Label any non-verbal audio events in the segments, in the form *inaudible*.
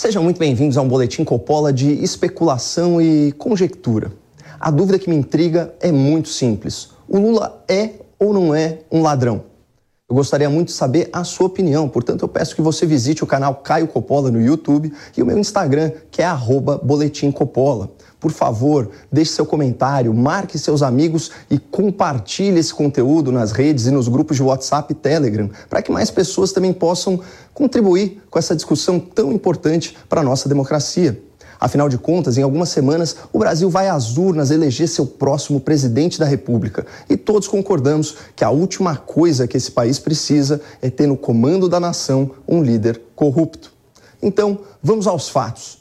Sejam muito bem-vindos a um boletim Coppola de especulação e conjectura. A dúvida que me intriga é muito simples: o Lula é ou não é um ladrão? Eu gostaria muito de saber a sua opinião, portanto eu peço que você visite o canal Caio Coppola no YouTube e o meu Instagram, que é @boletimcoppola. Por favor, deixe seu comentário, marque seus amigos e compartilhe esse conteúdo nas redes e nos grupos de WhatsApp e Telegram, para que mais pessoas também possam contribuir com essa discussão tão importante para a nossa democracia. Afinal de contas, em algumas semanas, o Brasil vai às urnas eleger seu próximo presidente da República. E todos concordamos que a última coisa que esse país precisa é ter no comando da nação um líder corrupto. Então, vamos aos fatos.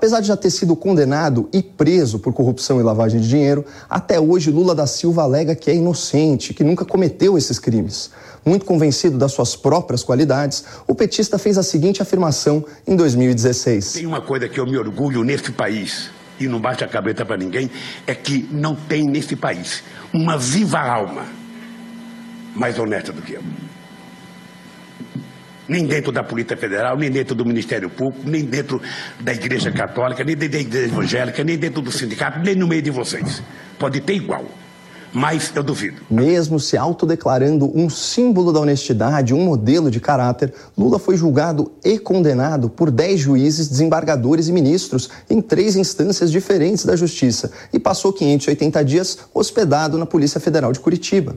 Apesar de já ter sido condenado e preso por corrupção e lavagem de dinheiro, até hoje Lula da Silva alega que é inocente, que nunca cometeu esses crimes. Muito convencido das suas próprias qualidades, o petista fez a seguinte afirmação em 2016. Tem uma coisa que eu me orgulho nesse país, e não bate a cabeça para ninguém, é que não tem nesse país uma viva alma mais honesta do que eu nem dentro da Polícia Federal, nem dentro do Ministério Público, nem dentro da Igreja Católica, nem dentro da Igreja Evangélica, nem dentro do sindicato, nem no meio de vocês. Pode ter igual. Mas eu duvido. Mesmo se autodeclarando um símbolo da honestidade, um modelo de caráter, Lula foi julgado e condenado por 10 juízes, desembargadores e ministros em três instâncias diferentes da Justiça e passou 580 dias hospedado na Polícia Federal de Curitiba.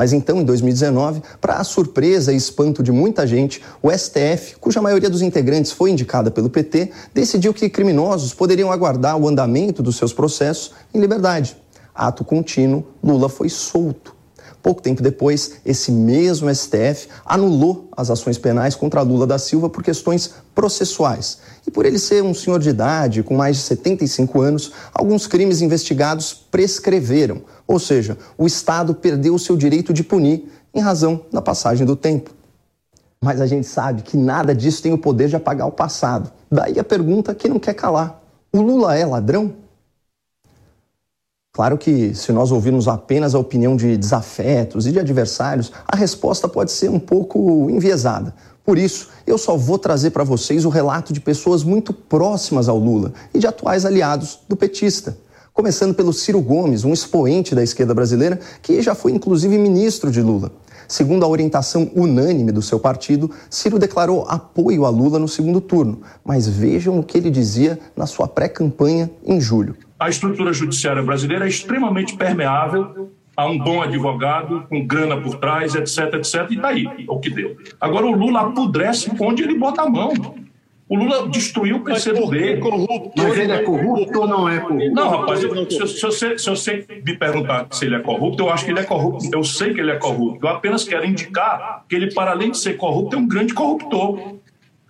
Mas então, em 2019, para a surpresa e espanto de muita gente, o STF, cuja maioria dos integrantes foi indicada pelo PT, decidiu que criminosos poderiam aguardar o andamento dos seus processos em liberdade. Ato contínuo, Lula foi solto. Pouco tempo depois, esse mesmo STF anulou as ações penais contra Lula da Silva por questões processuais. E por ele ser um senhor de idade, com mais de 75 anos, alguns crimes investigados prescreveram, ou seja, o Estado perdeu seu direito de punir em razão da passagem do tempo. Mas a gente sabe que nada disso tem o poder de apagar o passado. Daí a pergunta que não quer calar: o Lula é ladrão? Claro que, se nós ouvirmos apenas a opinião de desafetos e de adversários, a resposta pode ser um pouco enviesada. Por isso, eu só vou trazer para vocês o relato de pessoas muito próximas ao Lula e de atuais aliados do petista. Começando pelo Ciro Gomes, um expoente da esquerda brasileira que já foi inclusive ministro de Lula. Segundo a orientação unânime do seu partido, Ciro declarou apoio a Lula no segundo turno. Mas vejam o que ele dizia na sua pré-campanha em julho. A estrutura judiciária brasileira é extremamente permeável a um bom advogado, com grana por trás, etc, etc. E daí, tá é o que deu. Agora o Lula apodrece onde ele bota a mão. O Lula destruiu o PCdoB. Corrupto, mas ele é corrupto ou não é corrupto? Não, rapaz, eu, se, se, você, se você me perguntar se ele é corrupto, eu acho que ele é corrupto. Eu sei que ele é corrupto. Eu apenas quero indicar que ele, para além de ser corrupto, é um grande corruptor.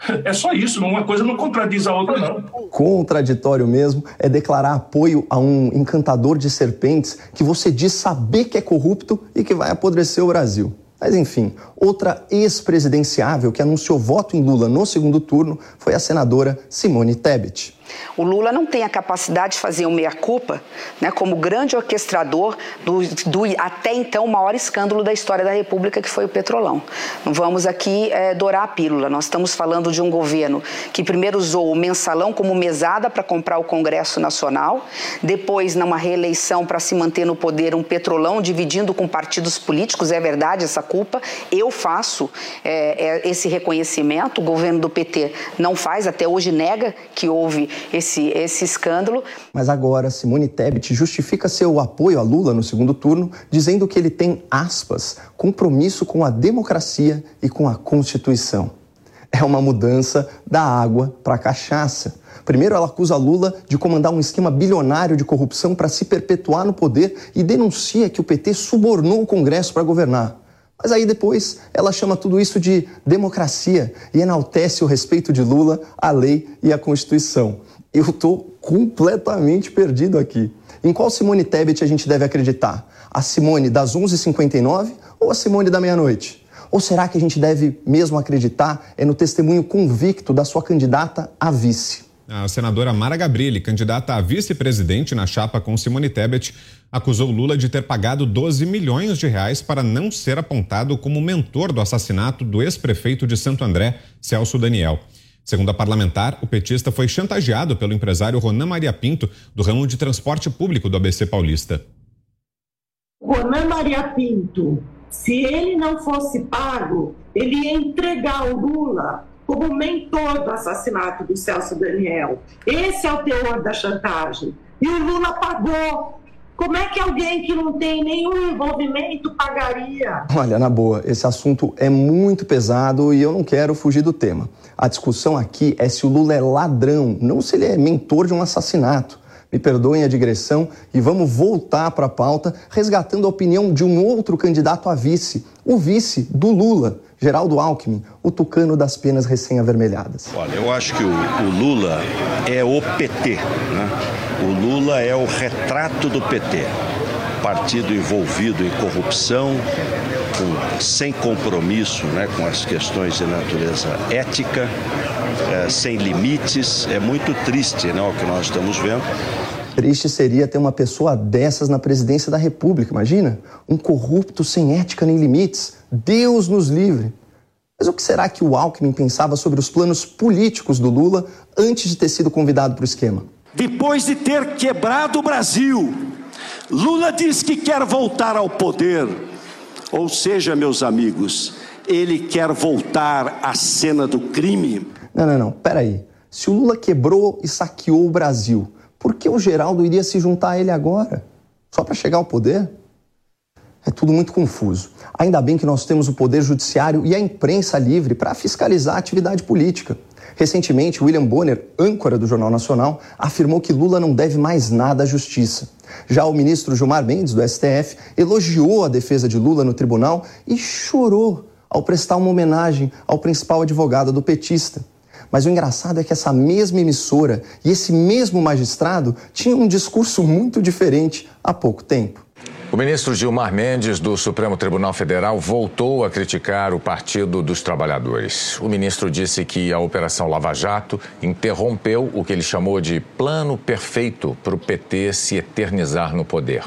*laughs* É só isso, uma coisa não contradiz a outra, não. Contraditório mesmo é declarar apoio a um encantador de serpentes que você diz saber que é corrupto e que vai apodrecer o Brasil. Mas enfim, outra ex-presidenciável que anunciou voto em Lula no segundo turno foi a senadora Simone Tebet. O Lula não tem a capacidade de fazer o meia-culpa né, como grande orquestrador do, do, até então maior escândalo da história da República, que foi o Petrolão. Não vamos aqui é, dourar a pílula. Nós estamos falando de um governo que primeiro usou o mensalão como mesada para comprar o Congresso Nacional, depois, numa reeleição para se manter no poder, um Petrolão dividindo com partidos políticos. É verdade essa culpa. Eu faço é, é, esse reconhecimento. O governo do PT não faz, até hoje nega que houve esse, esse escândalo. Mas agora, Simone Tebet justifica seu apoio a Lula no segundo turno, dizendo que ele tem, aspas, compromisso com a democracia e com a Constituição. É uma mudança da água para a cachaça. Primeiro, ela acusa Lula de comandar um esquema bilionário de corrupção para se perpetuar no poder e denuncia que o PT subornou o Congresso para governar. Mas aí depois ela chama tudo isso de democracia e enaltece o respeito de Lula à lei e à Constituição. Eu estou completamente perdido aqui. Em qual Simone Tebet a gente deve acreditar? A Simone das 11h59 ou a Simone da meia-noite? Ou será que a gente deve mesmo acreditar é no testemunho convicto da sua candidata a vice? A senadora Mara Gabrilli, candidata a vice-presidente na chapa com Simone Tebet, acusou Lula de ter pagado 12 milhões de reais para não ser apontado como mentor do assassinato do ex-prefeito de Santo André, Celso Daniel. Segundo a parlamentar, o petista foi chantageado pelo empresário Ronan Maria Pinto, do ramo de transporte público do ABC Paulista. Ronan Maria Pinto, se ele não fosse pago, ele ia entregar o Lula como mentor do assassinato do Celso Daniel. Esse é o teor da chantagem. E o Lula pagou. Como é que alguém que não tem nenhum envolvimento pagaria? Olha, na boa, esse assunto é muito pesado e eu não quero fugir do tema. A discussão aqui é se o Lula é ladrão, não se ele é mentor de um assassinato. Me perdoem a digressão e vamos voltar para a pauta, resgatando a opinião de um outro candidato a vice, o vice do Lula, Geraldo Alckmin, o tucano das penas recém-avermelhadas. Olha, eu acho que o, o Lula é o PT, né? O Lula é o retrato do PT. Partido envolvido em corrupção, com, sem compromisso né, com as questões de natureza ética, é, sem limites. É muito triste né, o que nós estamos vendo. Triste seria ter uma pessoa dessas na presidência da República, imagina? Um corrupto sem ética nem limites. Deus nos livre. Mas o que será que o Alckmin pensava sobre os planos políticos do Lula antes de ter sido convidado para o esquema? Depois de ter quebrado o Brasil, Lula diz que quer voltar ao poder. Ou seja, meus amigos, ele quer voltar à cena do crime. Não, não, não, peraí. Se o Lula quebrou e saqueou o Brasil, por que o Geraldo iria se juntar a ele agora? Só para chegar ao poder? É tudo muito confuso. Ainda bem que nós temos o Poder Judiciário e a imprensa livre para fiscalizar a atividade política. Recentemente, William Bonner, âncora do Jornal Nacional, afirmou que Lula não deve mais nada à justiça. Já o ministro Gilmar Mendes, do STF, elogiou a defesa de Lula no tribunal e chorou ao prestar uma homenagem ao principal advogado do petista. Mas o engraçado é que essa mesma emissora e esse mesmo magistrado tinham um discurso muito diferente há pouco tempo. Ministro Gilmar Mendes, do Supremo Tribunal Federal, voltou a criticar o Partido dos Trabalhadores. O ministro disse que a Operação Lava Jato interrompeu o que ele chamou de plano perfeito para o PT se eternizar no poder.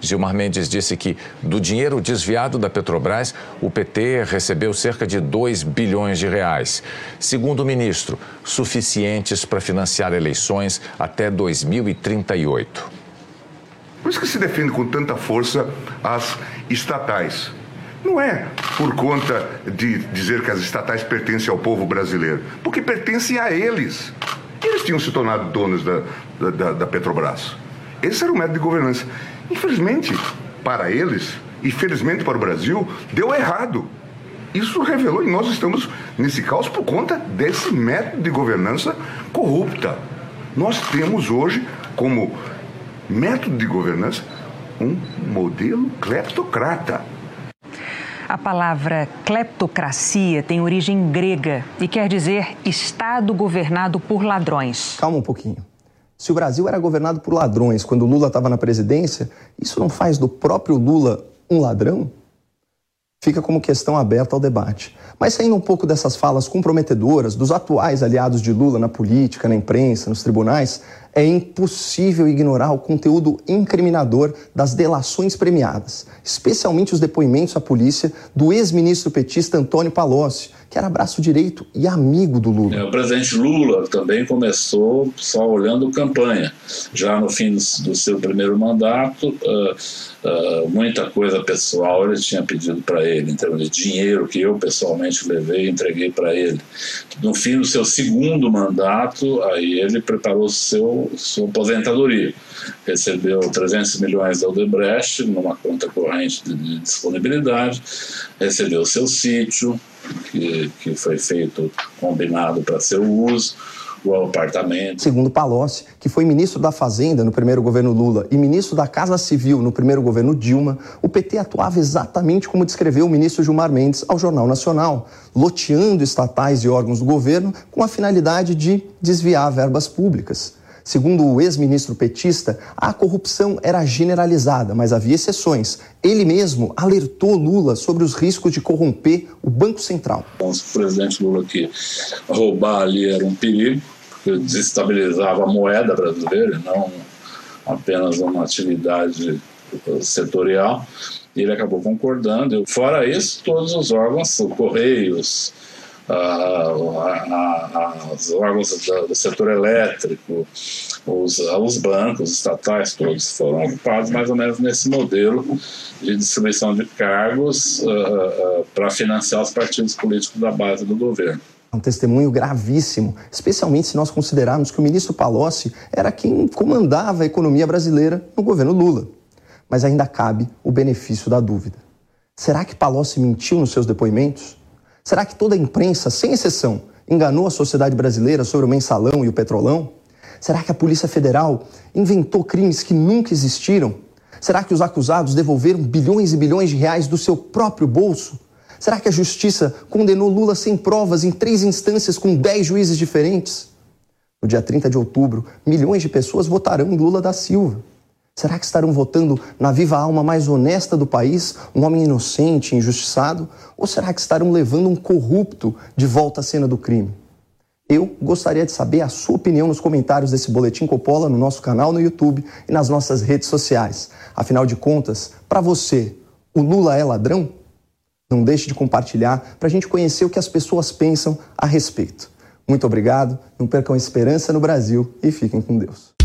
Gilmar Mendes disse que, do dinheiro desviado da Petrobras, o PT recebeu cerca de 2 bilhões de reais. Segundo o ministro, suficientes para financiar eleições até 2038. Por isso que se defende com tanta força as estatais. Não é por conta de dizer que as estatais pertencem ao povo brasileiro, porque pertencem a eles. Eles tinham se tornado donos da, da, da Petrobras. Esse era o método de governança. Infelizmente, para eles, e felizmente para o Brasil, deu errado. Isso revelou, e nós estamos nesse caos por conta desse método de governança corrupta. Nós temos hoje, como método de governança, um modelo cleptocrata. A palavra cleptocracia tem origem grega e quer dizer Estado governado por ladrões. Calma um pouquinho. Se o Brasil era governado por ladrões quando Lula estava na presidência, isso não faz do próprio Lula um ladrão? Fica como questão aberta ao debate. Mas saindo um pouco dessas falas comprometedoras dos atuais aliados de Lula na política, na imprensa, nos tribunais, é impossível ignorar o conteúdo incriminador das delações premiadas, especialmente os depoimentos à polícia do ex-ministro petista Antônio Palocci, que era braço direito e amigo do Lula. É, o presidente Lula também começou só olhando campanha. Já no fim do seu primeiro mandato, uh, uh, muita coisa pessoal ele tinha pedido para ele, em termos de dinheiro que eu pessoalmente levei e entreguei para ele. No fim do seu segundo mandato, aí ele preparou seu, sua aposentadoria. Recebeu 300 milhões da Odebrecht numa conta corrente de disponibilidade, recebeu seu sítio, que, que foi feito combinado para seu uso, o apartamento. Segundo Palocci, que foi ministro da Fazenda no primeiro governo Lula e ministro da Casa Civil no primeiro governo Dilma, o PT atuava exatamente como descreveu o ministro Gilmar Mendes ao Jornal Nacional, loteando estatais e órgãos do governo com a finalidade de desviar verbas públicas. Segundo o ex-ministro petista, a corrupção era generalizada, mas havia exceções. Ele mesmo alertou Lula sobre os riscos de corromper o Banco Central. O presidente Lula que roubar ali era um perigo, porque desestabilizava a moeda brasileira, não apenas uma atividade setorial. Ele acabou concordando. Fora isso, todos os órgãos, Correios, os órgãos do, setor elétrico, os, os bancos estatais todos foram ocupados mais ou menos nesse modelo de distribuição de cargos uh, uh, para financiar os partidos políticos da base do governo. É um testemunho gravíssimo, especialmente se nós considerarmos que o ministro Palocci era quem comandava a economia brasileira no governo Lula. Mas ainda cabe o benefício da dúvida. Será que Palocci mentiu nos seus depoimentos? Será que toda a imprensa, sem exceção, enganou a sociedade brasileira sobre o mensalão e o petrolão? Será que a Polícia Federal inventou crimes que nunca existiram? Será que os acusados devolveram bilhões e bilhões de reais do seu próprio bolso? Será que a justiça condenou Lula sem provas em três instâncias com dez juízes diferentes? No dia 30 de outubro, milhões de pessoas votarão em Lula da Silva. Será que estarão votando na viva alma mais honesta do país, um homem inocente, injustiçado? Ou será que estarão levando um corrupto de volta à cena do crime? Eu gostaria de saber a sua opinião nos comentários desse Boletim Coppola no nosso canal no YouTube e nas nossas redes sociais. Afinal de contas, para você, o Lula é ladrão? Não deixe de compartilhar para a gente conhecer o que as pessoas pensam a respeito. Muito obrigado, não percam a esperança no Brasil e fiquem com Deus.